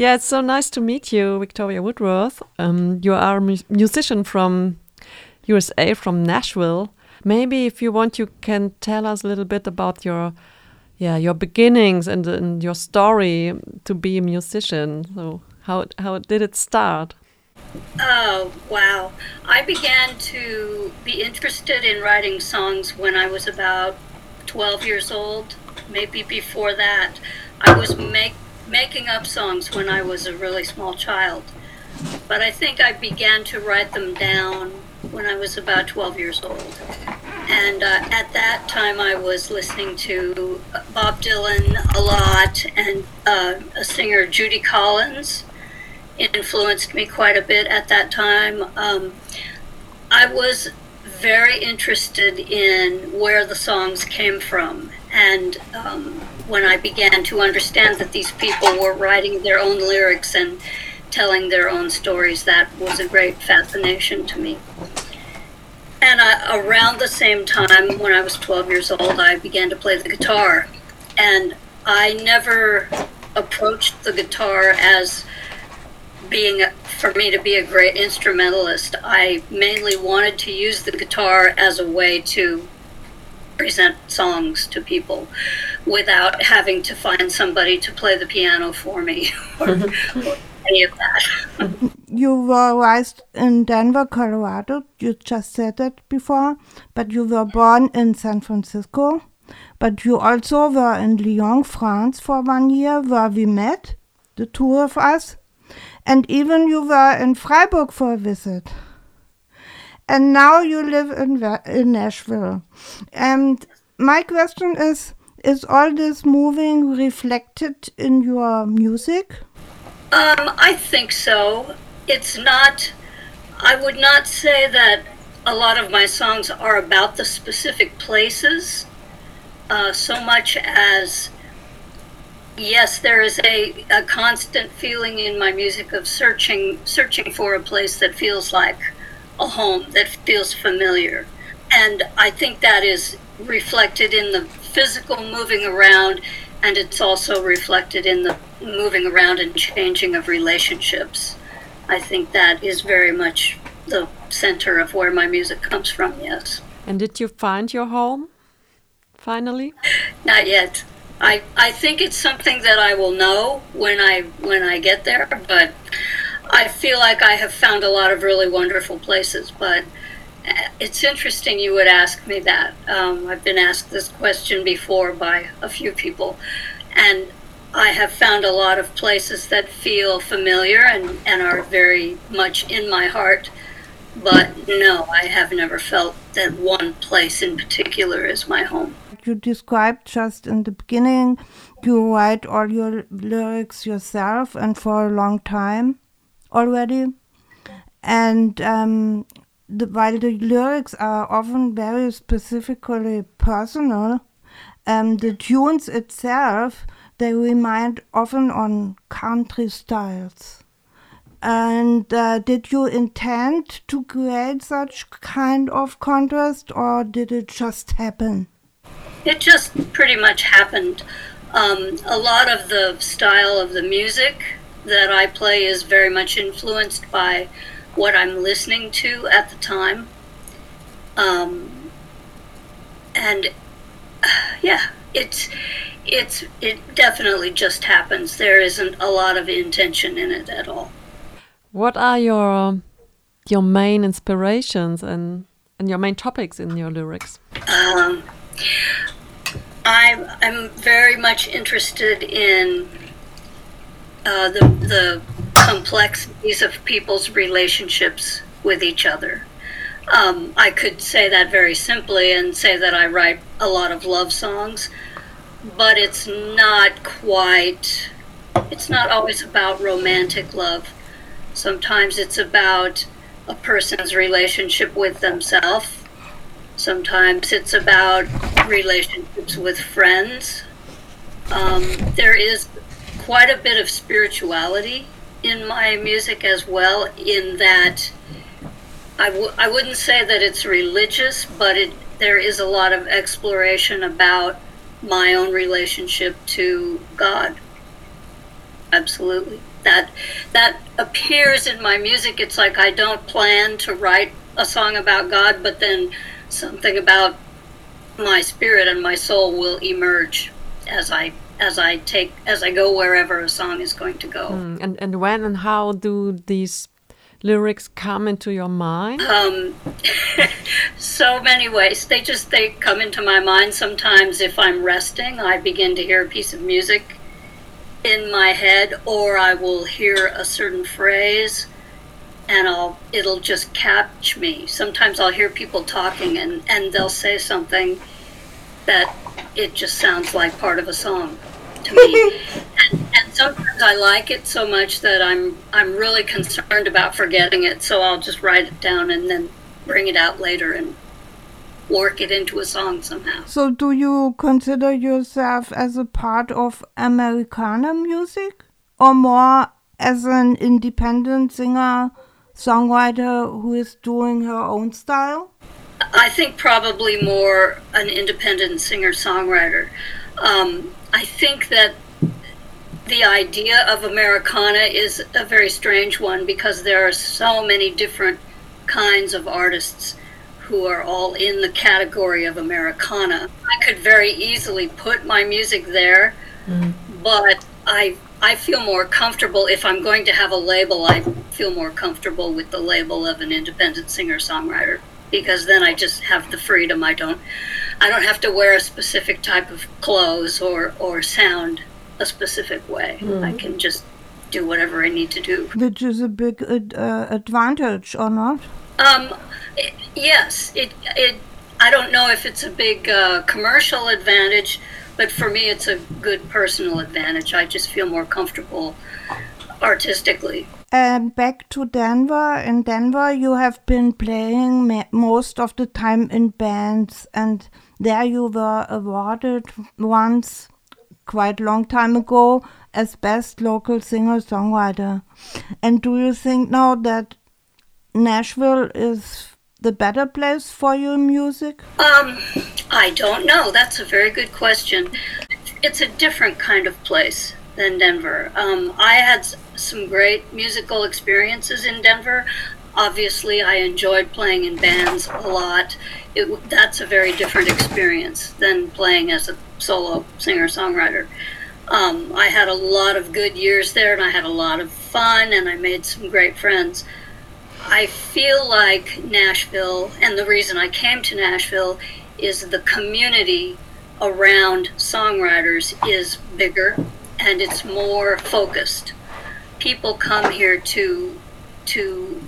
Yeah, it's so nice to meet you, Victoria Woodworth. Um, you are a mu musician from USA, from Nashville. Maybe if you want, you can tell us a little bit about your, yeah, your beginnings and, and your story to be a musician. So how how did it start? Oh, wow. I began to be interested in writing songs when I was about 12 years old, maybe before that. I was make, making up songs when I was a really small child. But I think I began to write them down when I was about 12 years old. And uh, at that time, I was listening to Bob Dylan a lot and uh, a singer, Judy Collins influenced me quite a bit at that time. Um, I was very interested in where the songs came from. And um, when I began to understand that these people were writing their own lyrics and telling their own stories, that was a great fascination to me. And I, around the same time, when I was 12 years old, I began to play the guitar. And I never approached the guitar as being for me to be a great instrumentalist, I mainly wanted to use the guitar as a way to present songs to people without having to find somebody to play the piano for me or, or any of that. you were raised in Denver, Colorado. You just said that before, but you were born in San Francisco. But you also were in Lyon, France for one year, where we met, the two of us and even you were in Freiburg for a visit. And now you live in, in Nashville. And my question is Is all this moving reflected in your music? Um, I think so. It's not, I would not say that a lot of my songs are about the specific places uh, so much as yes, there is a, a constant feeling in my music of searching searching for a place that feels like a home, that feels familiar. And I think that is reflected in the physical moving around and it's also reflected in the moving around and changing of relationships. I think that is very much the center of where my music comes from, yes. And did you find your home finally? Not yet. I, I think it's something that I will know when I when I get there, but I feel like I have found a lot of really wonderful places. But uh, it's interesting you would ask me that. Um, I've been asked this question before by a few people, and I have found a lot of places that feel familiar and, and are very much in my heart. But no, I have never felt that one place in particular is my home you described just in the beginning, you write all your lyrics yourself and for a long time already. And um, the, while the lyrics are often very specifically personal, um, the tunes itself they remind often on country styles. And uh, did you intend to create such kind of contrast, or did it just happen? It just pretty much happened. Um, a lot of the style of the music that I play is very much influenced by what I'm listening to at the time. Um, and uh, yeah, it's it's it definitely just happens. There isn't a lot of intention in it at all. What are your your main inspirations and and your main topics in your lyrics? Um, I'm, I'm very much interested in uh, the, the complexities of people's relationships with each other. Um, I could say that very simply and say that I write a lot of love songs, but it's not quite, it's not always about romantic love. Sometimes it's about a person's relationship with themselves Sometimes it's about relationships with friends. Um, there is quite a bit of spirituality in my music as well, in that I w- I wouldn't say that it's religious, but it, there is a lot of exploration about my own relationship to God. Absolutely. that that appears in my music. It's like I don't plan to write a song about God, but then something about my spirit and my soul will emerge as I as I take as I go wherever a song is going to go. Mm, and and when and how do these lyrics come into your mind? Um, so many ways. They just they come into my mind sometimes if I'm resting. I begin to hear a piece of music in my head, or I will hear a certain phrase, and I'll it'll just catch me. Sometimes I'll hear people talking, and and they'll say something that it just sounds like part of a song to me. and, and sometimes I like it so much that I'm I'm really concerned about forgetting it, so I'll just write it down and then bring it out later and work it into a song somehow. So, do you consider yourself as a part of Americana music or more as an independent singer songwriter who is doing her own style? I think probably more an independent singer songwriter. Um, I think that the idea of Americana is a very strange one because there are so many different kinds of artists who are all in the category of Americana. I could very easily put my music there, mm. but I I feel more comfortable if I'm going to have a label. I feel more comfortable with the label of an independent singer songwriter because then I just have the freedom. I don't I don't have to wear a specific type of clothes or or sound a specific way. Mm. I can just do whatever I need to do. Which is a big uh, advantage, or not? Um, it, yes, it it. I don't know if it's a big uh, commercial advantage, but for me, it's a good personal advantage. I just feel more comfortable artistically. Um, back to Denver. In Denver, you have been playing most of the time in bands, and there you were awarded once, quite a long time ago, as best local singer songwriter. And do you think now that Nashville is the better place for your music? Um, I don't know. That's a very good question. It's a different kind of place than Denver. Um, I had some great musical experiences in Denver. Obviously, I enjoyed playing in bands a lot. It, that's a very different experience than playing as a solo singer songwriter. Um, I had a lot of good years there and I had a lot of fun and I made some great friends. I feel like Nashville, and the reason I came to Nashville is the community around songwriters is bigger and it's more focused. People come here to to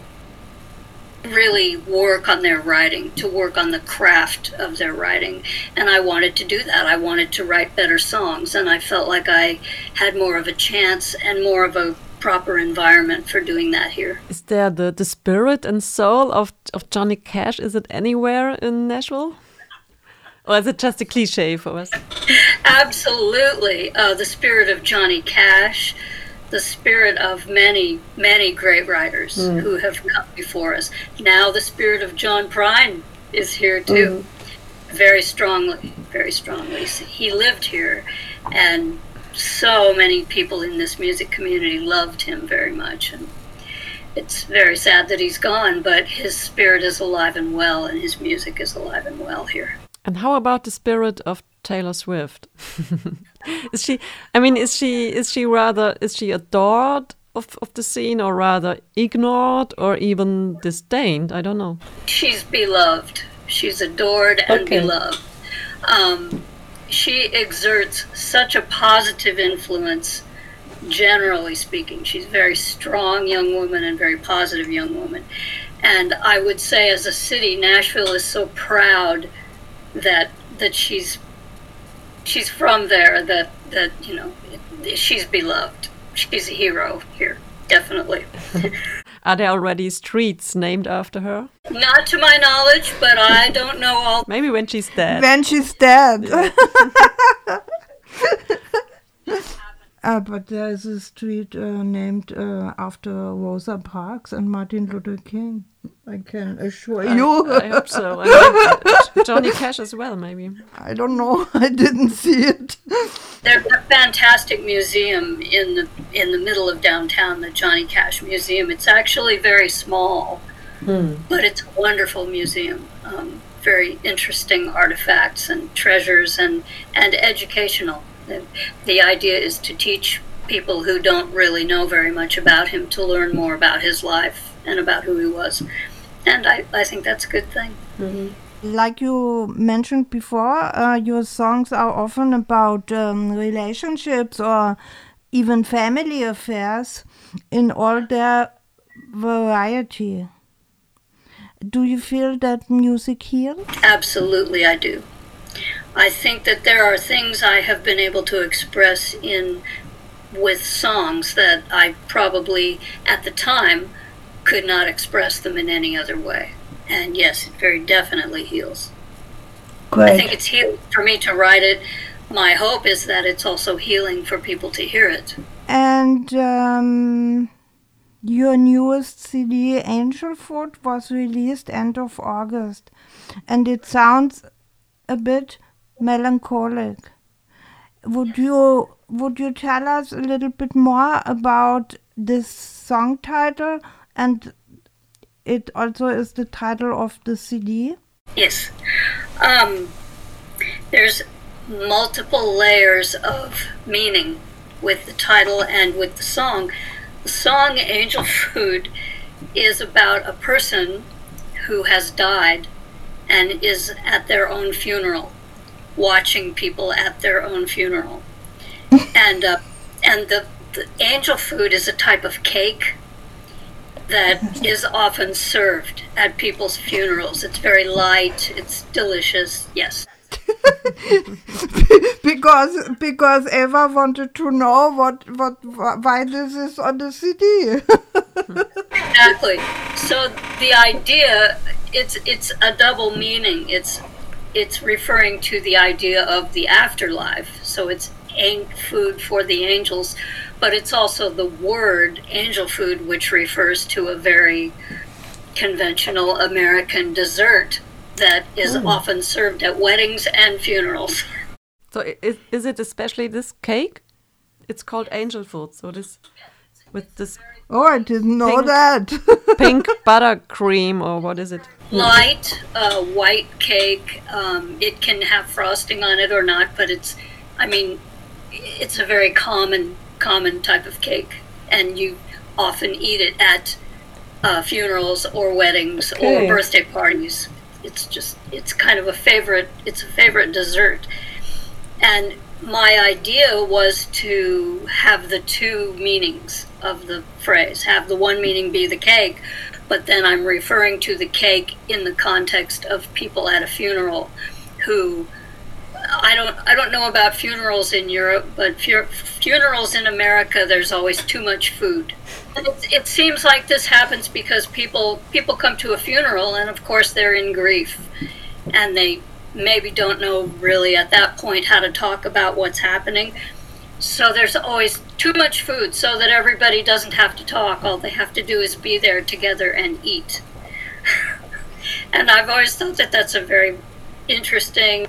really work on their writing, to work on the craft of their writing. And I wanted to do that. I wanted to write better songs, and I felt like I had more of a chance and more of a proper environment for doing that here. Is there the, the spirit and soul of, of Johnny Cash? Is it anywhere in Nashville? Or is it just a cliche for us? Absolutely. Uh, the spirit of Johnny Cash, the spirit of many, many great writers mm. who have come before us. Now the spirit of John Prine is here too. Mm. Very strongly, very strongly. He lived here, and so many people in this music community loved him very much. And it's very sad that he's gone, but his spirit is alive and well, and his music is alive and well here. And how about the spirit of Taylor Swift? is she? I mean, is she? Is she rather? Is she adored of of the scene, or rather ignored, or even disdained? I don't know. She's beloved. She's adored and okay. beloved. Um, she exerts such a positive influence. Generally speaking, she's a very strong young woman and very positive young woman. And I would say, as a city, Nashville is so proud that that she's she's from there that that you know she's beloved she's a hero here definitely are there already streets named after her? Not to my knowledge but i don't know all maybe when she's dead. When she's dead. Uh, but there's a street uh, named uh, after rosa parks and martin luther king I can assure you. I hope so. And maybe Johnny Cash as well, maybe. I don't know. I didn't see it. There's a fantastic museum in the in the middle of downtown, the Johnny Cash Museum. It's actually very small, but it's a wonderful museum. Um, very interesting artifacts and treasures and and educational. The, the idea is to teach people who don't really know very much about him to learn more about his life and about who he was. And I, I think that's a good thing. Like you mentioned before, uh, your songs are often about um, relationships or even family affairs in all their variety. Do you feel that music heals? Absolutely, I do. I think that there are things I have been able to express in with songs that I probably at the time could not express them in any other way. And yes, it very definitely heals. Great. I think it's healing for me to write it. My hope is that it's also healing for people to hear it. And um, your newest CD, Angel Food, was released end of August, and it sounds a bit melancholic. Would you would you tell us a little bit more about this song title and it also is the title of the CD? Yes. Um, there's multiple layers of meaning with the title and with the song. The song Angel Food is about a person who has died and is at their own funeral, watching people at their own funeral. and uh, and the, the angel food is a type of cake that is often served at people's funerals. It's very light, it's delicious. Yes. because because Eva wanted to know what what why this is on the CD. Exactly. So the idea it's it's a double meaning. It's it's referring to the idea of the afterlife. So it's food for the angels, but it's also the word angel food, which refers to a very conventional American dessert that is often served at weddings and funerals. So is, is it especially this cake? It's called angel food. So this with this oh, I didn't know Pink. that. pink buttercream or what is it? Light, uh, white cake. Um, it can have frosting on it or not, but it's, I mean, it's a very common, common type of cake, and you often eat it at uh, funerals or weddings Okay. or birthday parties. It's just, it's kind of a favorite. It's a favorite dessert, and my idea was to have the two meanings of the phrase. Have the one meaning be the cake, but then I'm referring to the cake in the context of people at a funeral who I don't I don't know about funerals in Europe, but fu- funerals in America there's always too much food. It, it seems like this happens because people people come to a funeral and of course they're in grief and they maybe don't know really at that point how to talk about what's happening. So there's always too much food so that everybody doesn't have to talk. All they have to do is be there together and eat. and I've always thought that that's a very interesting,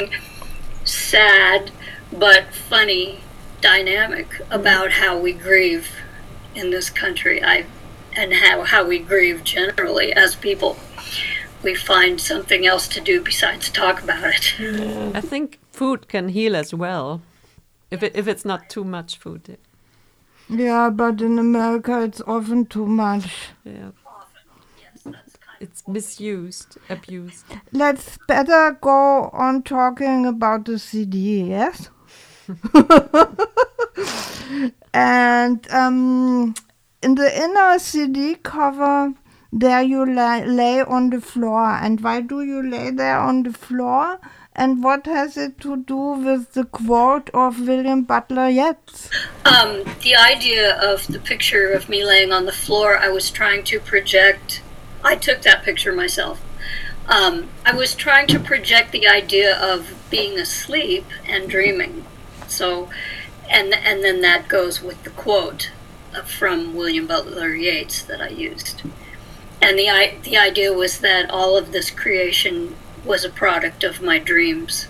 sad, but funny dynamic about how we grieve in this country. I and how, how we grieve generally as people. We find something else to do besides talk about it. I think food can heal as well. If it, if it's not too much food. yeah, but in America it's often too much. Yeah. It's misused, abused. Let's better go on talking about the CD, yes? and um, in the inner CD cover, there you lay, lay on the floor. And why do you lay there on the floor? And what has it to do with the quote of William Butler Yeats? Um, the idea of the picture of me laying on the floor, I was trying to project. I took that picture myself. Um, I was trying to project the idea of being asleep and dreaming. So, and and then that goes with the quote from William Butler Yeats that I used. and the the idea was that all of this creation was a product of my dreams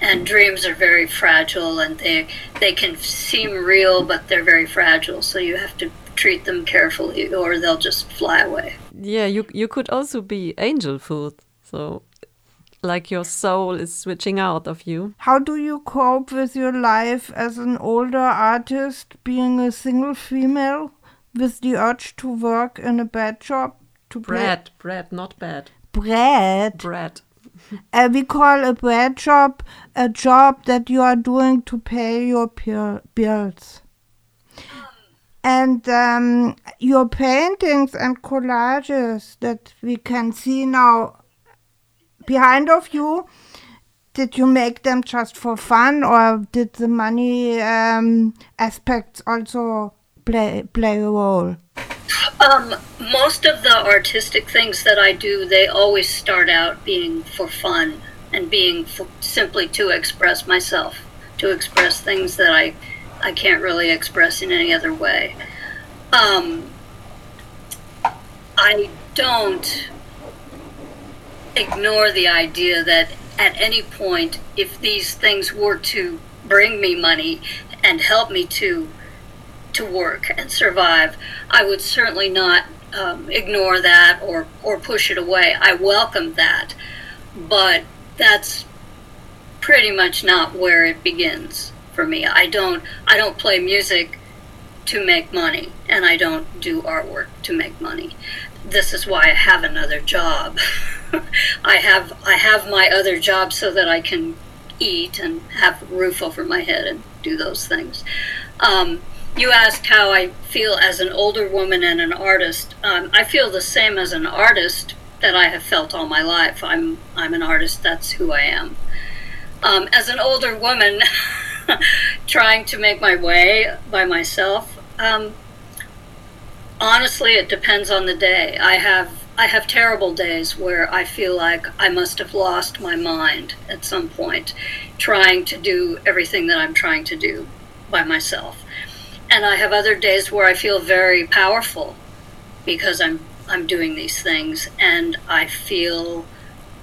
and dreams are very fragile and they they can seem real but they're very fragile so you have to treat them carefully or they'll just fly away. Yeah you you could also be angel food. So like your soul is switching out of you. How do you cope with your life as an older artist being a single female with the urge to work in a bad job to bread bread not bad. Bread? Bread. Uh, we call a bread job a job that you are doing to pay your bills. And um, your paintings and collages that we can see now behind of you, did you make them just for fun or did the money um, aspects also play, play a role? Um, most of the artistic things that I do, they always start out being for fun and being for, simply to express myself, to express things that I, I can't really express in any other way. Um, I don't ignore the idea that at any point, if these things were to bring me money and help me to to work and survive, I would certainly not um, ignore that or, or push it away. I welcome that, but that's pretty much not where it begins for me. I don't I don't play music to make money, and I don't do artwork to make money. This is why I have another job. I have I have my other job so that I can eat and have a roof over my head and do those things. Um, you asked how I feel as an older woman and an artist. Um, I feel the same as an artist that I have felt all my life. I'm I'm an artist. That's who I am. Um, as an older woman, trying to make my way by myself. Um, honestly, it depends on the day. I have I have terrible days where I feel like I must have lost my mind at some point, trying to do everything that I'm trying to do by myself and I have other days where I feel very powerful because I'm I'm doing these things and I feel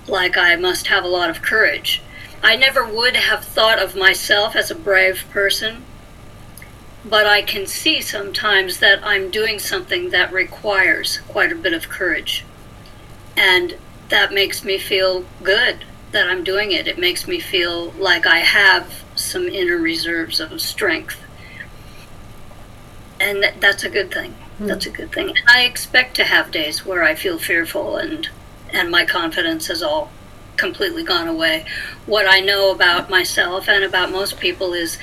like I must have a lot of courage. I never would have thought of myself as a brave person, but I can see sometimes that I'm doing something that requires quite a bit of courage. And that makes me feel good that I'm doing it. It makes me feel like I have some inner reserves of strength and th- that's a good thing. Mm. That's a good thing. And I expect to have days where I feel fearful and and my confidence is all completely gone away. What I know about myself and about most people is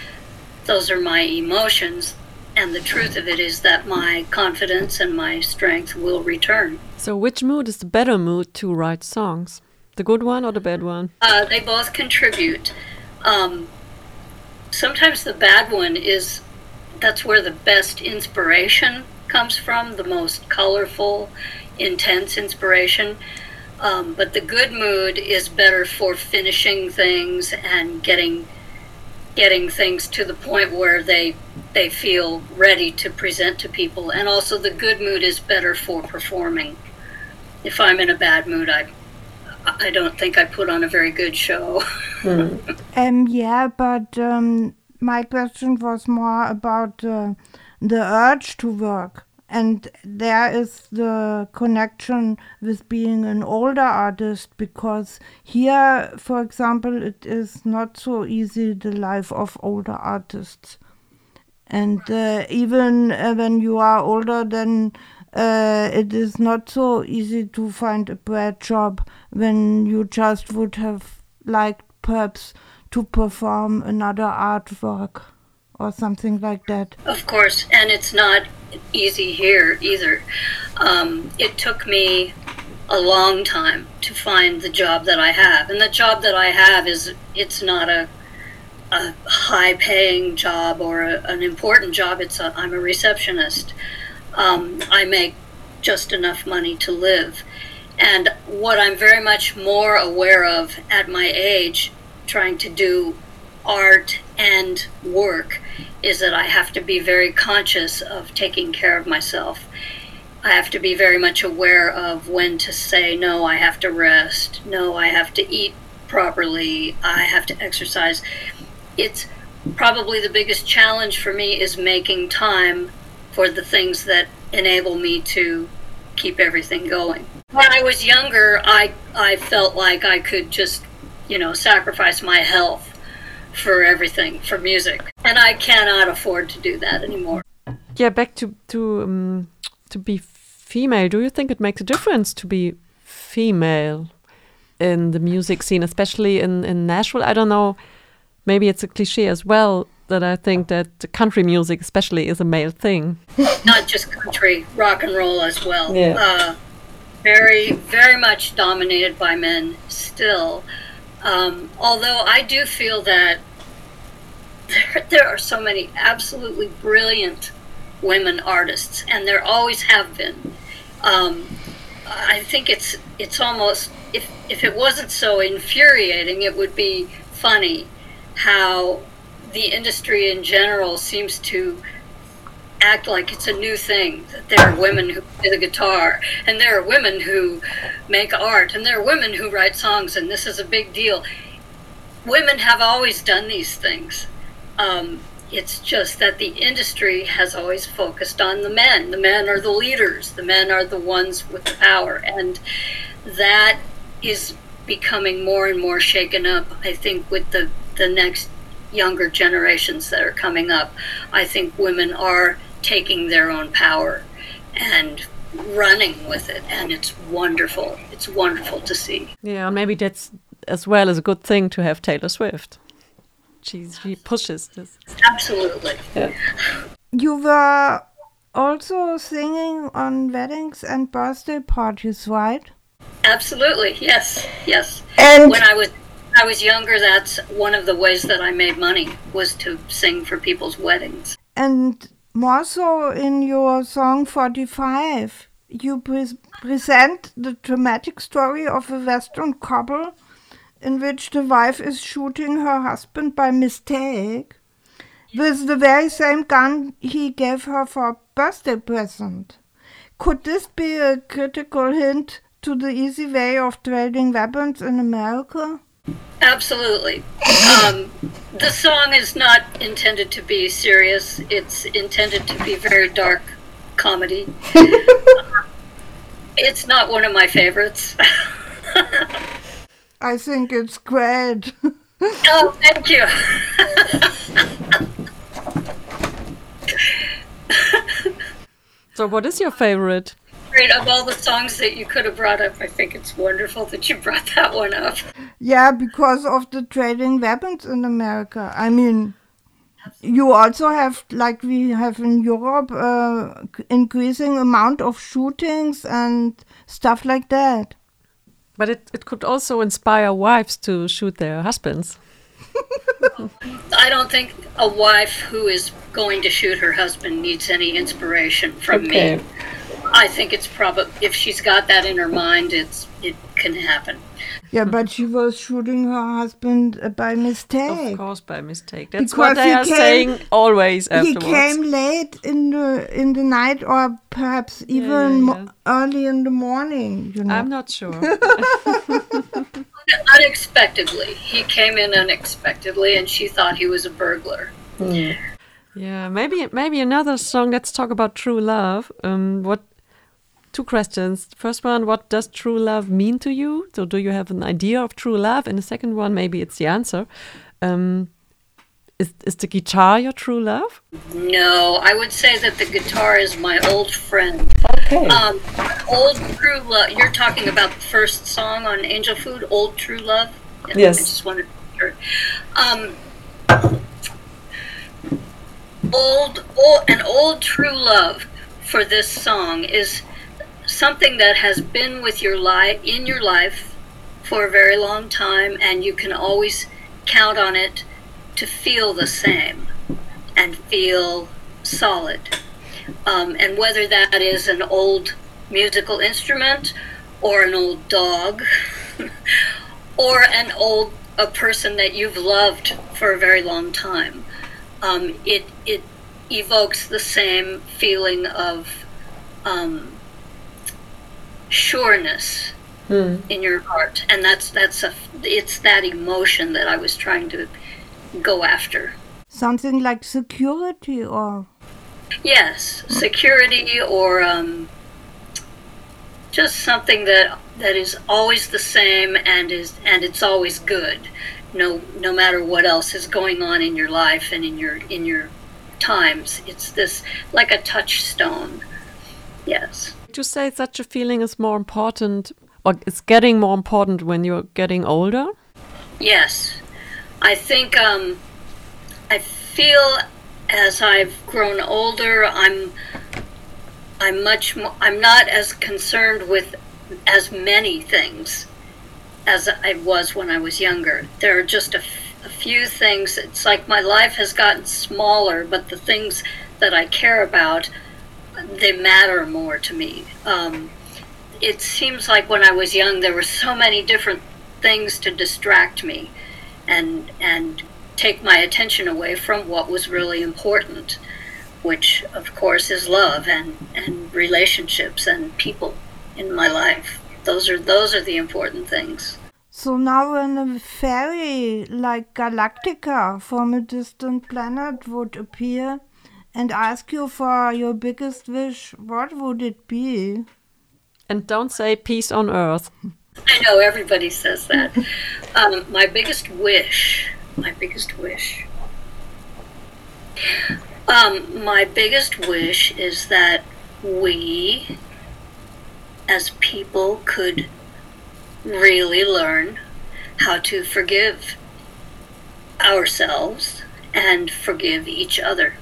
those are my emotions and the truth of it is that my confidence and my strength will return. So which mood is the better mood to write songs? The good one or the bad one? Uh, they both contribute. Um, sometimes the bad one is that's where the best inspiration comes from, the most colorful, intense inspiration. Um, but the good mood is better for finishing things and getting getting things to the point where they they feel ready to present to people. And also, the good mood is better for performing. If I'm in a bad mood, I I don't think I put on a very good show. mm. um, yeah, but um, my question was more about uh, the urge to work. And there is the connection with being an older artist because here, for example, it is not so easy the life of older artists. And uh, even uh, when you are older, then uh, it is not so easy to find a bread job when you just would have liked perhaps to perform another artwork or something like that. Of course, and it's not easy here either. Um, it took me a long time to find the job that I have, and the job that I have is it's not a a high paying job or a, an important job. It's a, I'm a receptionist. Um, I make just enough money to live. And what I'm very much more aware of at my age trying to do art and work is that I have to be very conscious of taking care of myself. I have to be very much aware of when to say, no, I have to rest. No, I have to eat properly. I have to exercise. It's probably the biggest challenge for me is making time for the things that enable me to keep everything going. When I was younger, I, I felt like I could just, you know, sacrifice my health for everything, for music. And I cannot afford to do that anymore. Yeah, back to, to, um, to be female, do you think it makes a difference to be female in the music scene, especially in, in Nashville? I don't know, maybe it's a cliche as well that I think that country music, especially, is a male thing. Not just country, rock and roll as well. Yeah. Uh, very, very much dominated by men still. Um, although I do feel that there, there are so many absolutely brilliant women artists, and there always have been. Um, I think it's it's almost if if it wasn't so infuriating, it would be funny how the industry in general seems to act like it's a new thing that there are women who play the guitar and there are women who make art and there are women who write songs and this is a big deal. Women have always done these things. Um, it's just that the industry has always focused on the men. The men are the leaders. The men are the ones with the power and that is becoming more and more shaken up i think with the the next younger generations that are coming up, I think women are taking their own power and running with it, and it's wonderful. It's wonderful to see. Yeah, maybe that's as well as a good thing to have Taylor Swift. She she pushes this. Absolutely. Yeah. You were also singing on weddings and birthday parties, right? Absolutely. Yes. Yes. And when I was I was younger, that's one of the ways that I made money was to sing for people's weddings. And more so in your song 45, you pre- present the dramatic story of a Western couple in which the wife is shooting her husband by mistake with the very same gun he gave her for a birthday present. Could this be a critical hint to the easy way of trading weapons in America? Absolutely. Um, the song is not intended to be serious. It's intended to be very dark comedy. it's not one of my favorites. I think it's great. oh, thank you. so, what is your favorite? Great. Of all the songs that you could have brought up, I think it's wonderful that you brought that one up. Yeah, because of the trading weapons in America. I mean, you also have, like we have in Europe, uh, increasing amount of shootings and stuff like that. But it, it could also inspire wives to shoot their husbands. I don't think a wife who is going to shoot her husband needs any inspiration from Okay. me. I think it's probably if she's got that in her mind, it's it can happen. Yeah, but she was shooting her husband uh, by mistake. Of course, by mistake. That's Because what they are came- saying always He came late in the in the night, or perhaps even yeah, mo- yeah. early in the morning. You know. I'm not sure. Unexpectedly, he came in unexpectedly, and she thought he was a burglar. yeah, maybe maybe another song. Let's talk about true love. Um, what? Two questions. First one, what does true love mean to you? So, do you have an idea of true love? And the second one, maybe it's the answer. Um, is is the guitar your true love? No, I would say that the guitar is my old friend. Okay. Um, old true love. You're talking about the first song on Angel Food, "Old True Love." Yes. I just wanted to. Um, old, old, an old true love for this song is something that has been with your life in your life for a very long time, and you can always count on it to feel the same and feel solid. Um, and whether that is an old musical instrument or an old dog or an old a person that you've loved for a very long time, um, it it evokes the same feeling of um, sureness in your heart, and that's that's a it's that emotion that I was trying to go after. Something like security or Yes, security or um, just something that that is always the same and is and it's always good. No no matter what else is going on in your life and in your in your times. It's this like a touchstone. Yes. You say such a feeling is more important or it's getting more important when you're getting older? Yes. I think um, I feel as I've grown older, I'm I'm much more, I'm not as concerned with as many things as I was when I was younger. There are just a few things. It's like my life has gotten smaller, but the things that I care about, they matter more to me. Um, it seems like when I was young, there were so many different things to distract me, and and take my attention away from what was really important, which of course is love and, and relationships and people in my life. Those are those are the important things. So now when a fairy like Galactica from a distant planet would appear and ask you for your biggest wish, what would it be? And don't say peace on earth. I know everybody says that. um, my biggest wish my biggest wish? Um, my biggest wish is that we, as people, could really learn how to forgive ourselves and forgive each other.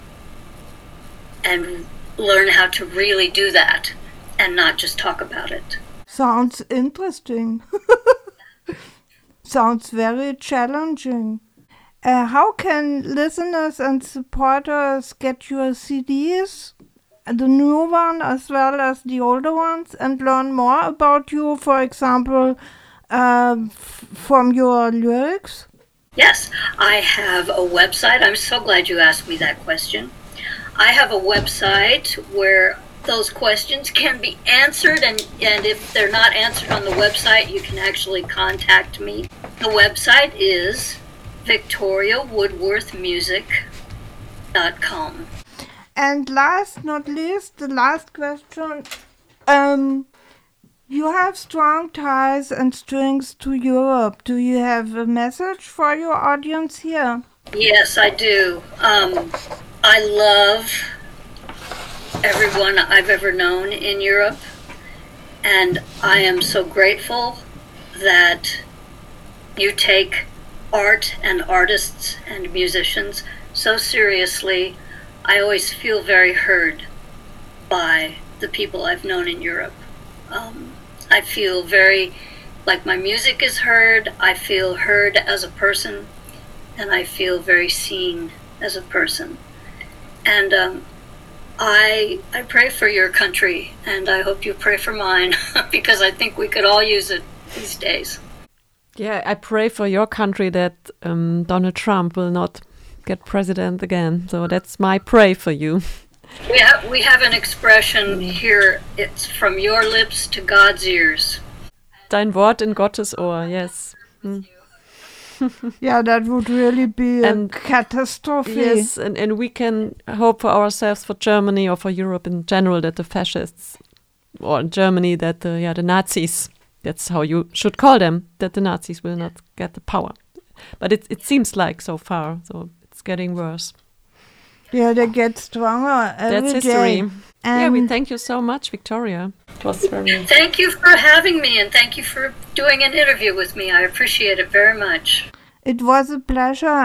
And learn how to really do that and not just talk about it. Sounds interesting. Sounds very challenging. Uh, how can listeners and supporters get your CDs, the new one as well as the older ones, and learn more about you, for example, uh, from your lyrics? Yes, I have a website. I'm so glad you asked me that question. I have a website where those questions can be answered, and, and if they're not answered on the website, you can actually contact me. The website is victoriawoodworthmusic.com. And last not least, the last question. Um, you have strong ties and strings to Europe. Do you have a message for your audience here? Yes, I do. Um, I love everyone I've ever known in Europe, and I am so grateful that you take art and artists and musicians so seriously. I always feel very heard by the people I've known in Europe. Um, I feel very like my music is heard, I feel heard as a person, and I feel very seen as a person. And um, I I pray for your country, and I hope you pray for mine because I think we could all use it these days. Yeah, I pray for your country that um, Donald Trump will not get president again. So that's my pray for you. We have we have an expression here. It's from your lips to God's ears. Dein Wort in Gottes Ohr. Yes. Mm. Yeah, that would really be and a catastrophe. Yes, and, and we can hope for ourselves, for Germany or for Europe in general, that the fascists, or in Germany, that the, yeah, the Nazis that's how you should call them, that the Nazis will not get the power. But it, it seems like so far, so it's getting worse. Yeah, they get stronger every That's history. day. yeah, we thank you so much, Victoria. It was very. Thank you for having me, and thank you for doing an interview with me. I appreciate it very much. It was a pleasure.